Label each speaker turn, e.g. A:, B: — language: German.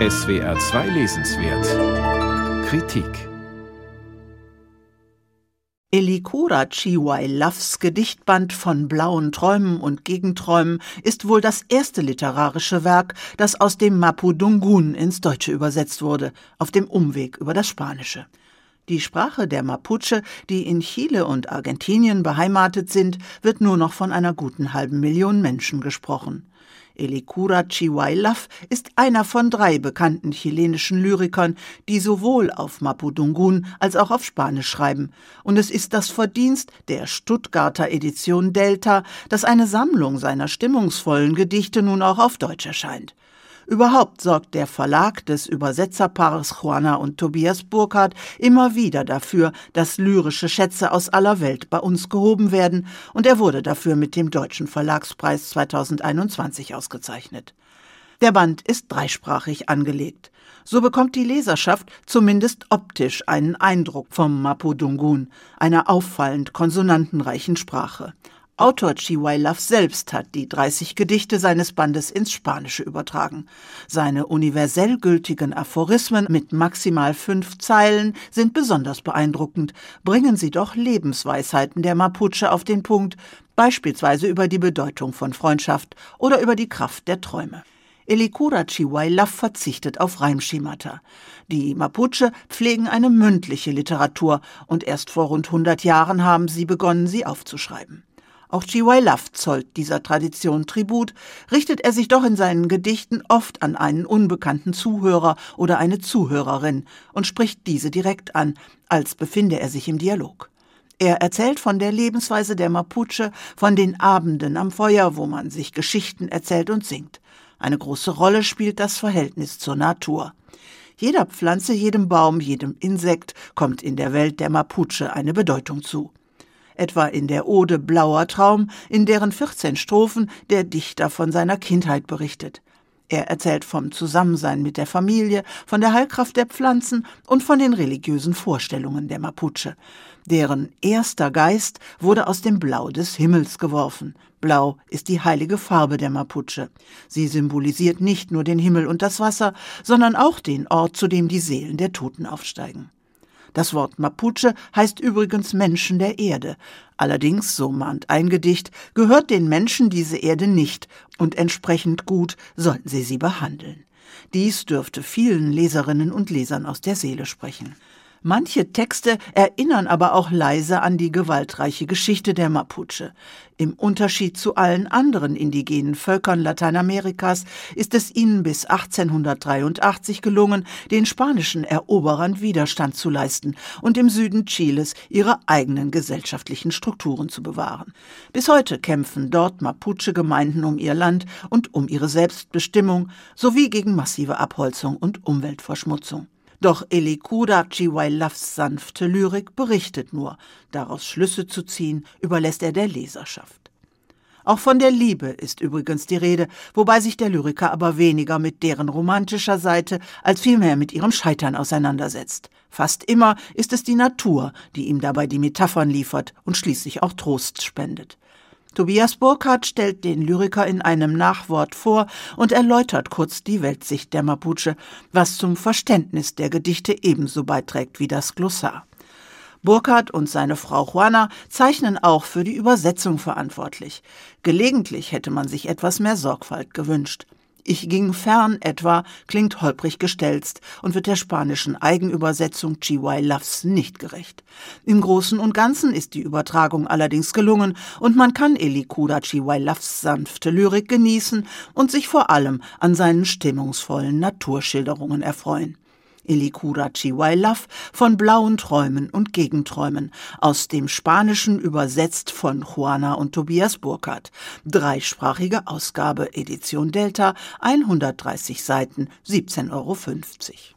A: SWR 2 Lesenswert Kritik
B: Elikura Chiwai Loves Gedichtband von blauen Träumen und Gegenträumen ist wohl das erste literarische Werk, das aus dem Mapudungun ins Deutsche übersetzt wurde, auf dem Umweg über das Spanische. Die Sprache der Mapuche, die in Chile und Argentinien beheimatet sind, wird nur noch von einer guten halben Million Menschen gesprochen. Elikura Chihuaylaf ist einer von drei bekannten chilenischen Lyrikern, die sowohl auf Mapudungun als auch auf Spanisch schreiben. Und es ist das Verdienst der Stuttgarter Edition Delta, dass eine Sammlung seiner stimmungsvollen Gedichte nun auch auf Deutsch erscheint. Überhaupt sorgt der Verlag des Übersetzerpaares Juana und Tobias Burkhardt immer wieder dafür, dass lyrische Schätze aus aller Welt bei uns gehoben werden, und er wurde dafür mit dem Deutschen Verlagspreis 2021 ausgezeichnet. Der Band ist dreisprachig angelegt. So bekommt die Leserschaft zumindest optisch einen Eindruck vom Mapudungun, einer auffallend konsonantenreichen Sprache. Autor Chihuay Love selbst hat die 30 Gedichte seines Bandes ins Spanische übertragen. Seine universell gültigen Aphorismen mit maximal fünf Zeilen sind besonders beeindruckend, bringen sie doch Lebensweisheiten der Mapuche auf den Punkt, beispielsweise über die Bedeutung von Freundschaft oder über die Kraft der Träume. Elikura Chihuay Love verzichtet auf Reimschemata. Die Mapuche pflegen eine mündliche Literatur und erst vor rund 100 Jahren haben sie begonnen, sie aufzuschreiben. Auch G.Y. Love zollt dieser Tradition Tribut, richtet er sich doch in seinen Gedichten oft an einen unbekannten Zuhörer oder eine Zuhörerin und spricht diese direkt an, als befinde er sich im Dialog. Er erzählt von der Lebensweise der Mapuche, von den Abenden am Feuer, wo man sich Geschichten erzählt und singt. Eine große Rolle spielt das Verhältnis zur Natur. Jeder Pflanze, jedem Baum, jedem Insekt kommt in der Welt der Mapuche eine Bedeutung zu etwa in der Ode Blauer Traum, in deren 14 Strophen der Dichter von seiner Kindheit berichtet. Er erzählt vom Zusammensein mit der Familie, von der Heilkraft der Pflanzen und von den religiösen Vorstellungen der Mapuche. Deren erster Geist wurde aus dem Blau des Himmels geworfen. Blau ist die heilige Farbe der Mapuche. Sie symbolisiert nicht nur den Himmel und das Wasser, sondern auch den Ort, zu dem die Seelen der Toten aufsteigen. Das Wort Mapuche heißt übrigens Menschen der Erde. Allerdings, so mahnt ein Gedicht, gehört den Menschen diese Erde nicht und entsprechend gut sollten sie sie behandeln. Dies dürfte vielen Leserinnen und Lesern aus der Seele sprechen. Manche Texte erinnern aber auch leise an die gewaltreiche Geschichte der Mapuche. Im Unterschied zu allen anderen indigenen Völkern Lateinamerikas ist es ihnen bis 1883 gelungen, den spanischen Eroberern Widerstand zu leisten und im Süden Chiles ihre eigenen gesellschaftlichen Strukturen zu bewahren. Bis heute kämpfen dort Mapuche-Gemeinden um ihr Land und um ihre Selbstbestimmung sowie gegen massive Abholzung und Umweltverschmutzung. Doch Elikuda Chiwailavs sanfte Lyrik berichtet nur, daraus Schlüsse zu ziehen, überlässt er der Leserschaft. Auch von der Liebe ist übrigens die Rede, wobei sich der Lyriker aber weniger mit deren romantischer Seite als vielmehr mit ihrem Scheitern auseinandersetzt. Fast immer ist es die Natur, die ihm dabei die Metaphern liefert und schließlich auch Trost spendet. Tobias Burkhardt stellt den Lyriker in einem Nachwort vor und erläutert kurz die Weltsicht der Mapuche, was zum Verständnis der Gedichte ebenso beiträgt wie das Glossar. Burkhardt und seine Frau Juana zeichnen auch für die Übersetzung verantwortlich. Gelegentlich hätte man sich etwas mehr Sorgfalt gewünscht. Ich ging fern etwa klingt holprig gestelzt und wird der spanischen Eigenübersetzung Chihuay Loves nicht gerecht. Im Großen und Ganzen ist die Übertragung allerdings gelungen und man kann Elikuda Chihuay Loves sanfte Lyrik genießen und sich vor allem an seinen stimmungsvollen Naturschilderungen erfreuen. Elikura Chihuaylaf von blauen Träumen und Gegenträumen, aus dem Spanischen übersetzt von Juana und Tobias Burkhardt. Dreisprachige Ausgabe Edition Delta, 130 Seiten, 17,50 Euro.